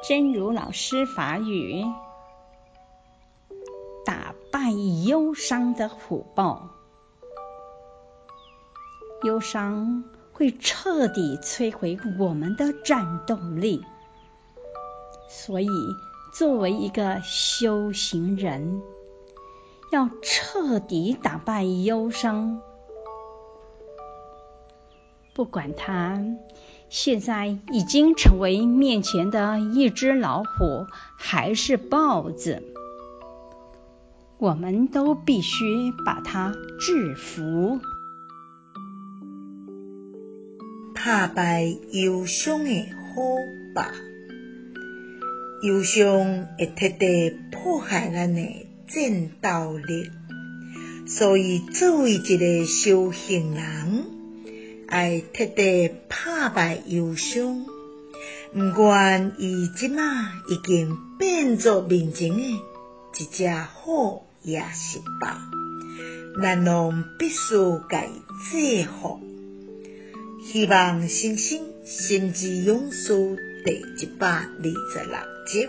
真如老师法语，打败忧伤的虎豹。忧伤会彻底摧毁我们的战斗力，所以作为一个修行人，要彻底打败忧伤。不管它现在已经成为面前的一只老虎，还是豹子，我们都必须把它制服。打败忧伤的虎豹，忧伤会彻底破坏咱的战斗力，所以作为一个修行人，爱彻底打败忧伤。不管伊即马已经变作面前的一只虎，也是豹，咱拢必须甲伊制服。希望新生心之勇士第一百二十六集。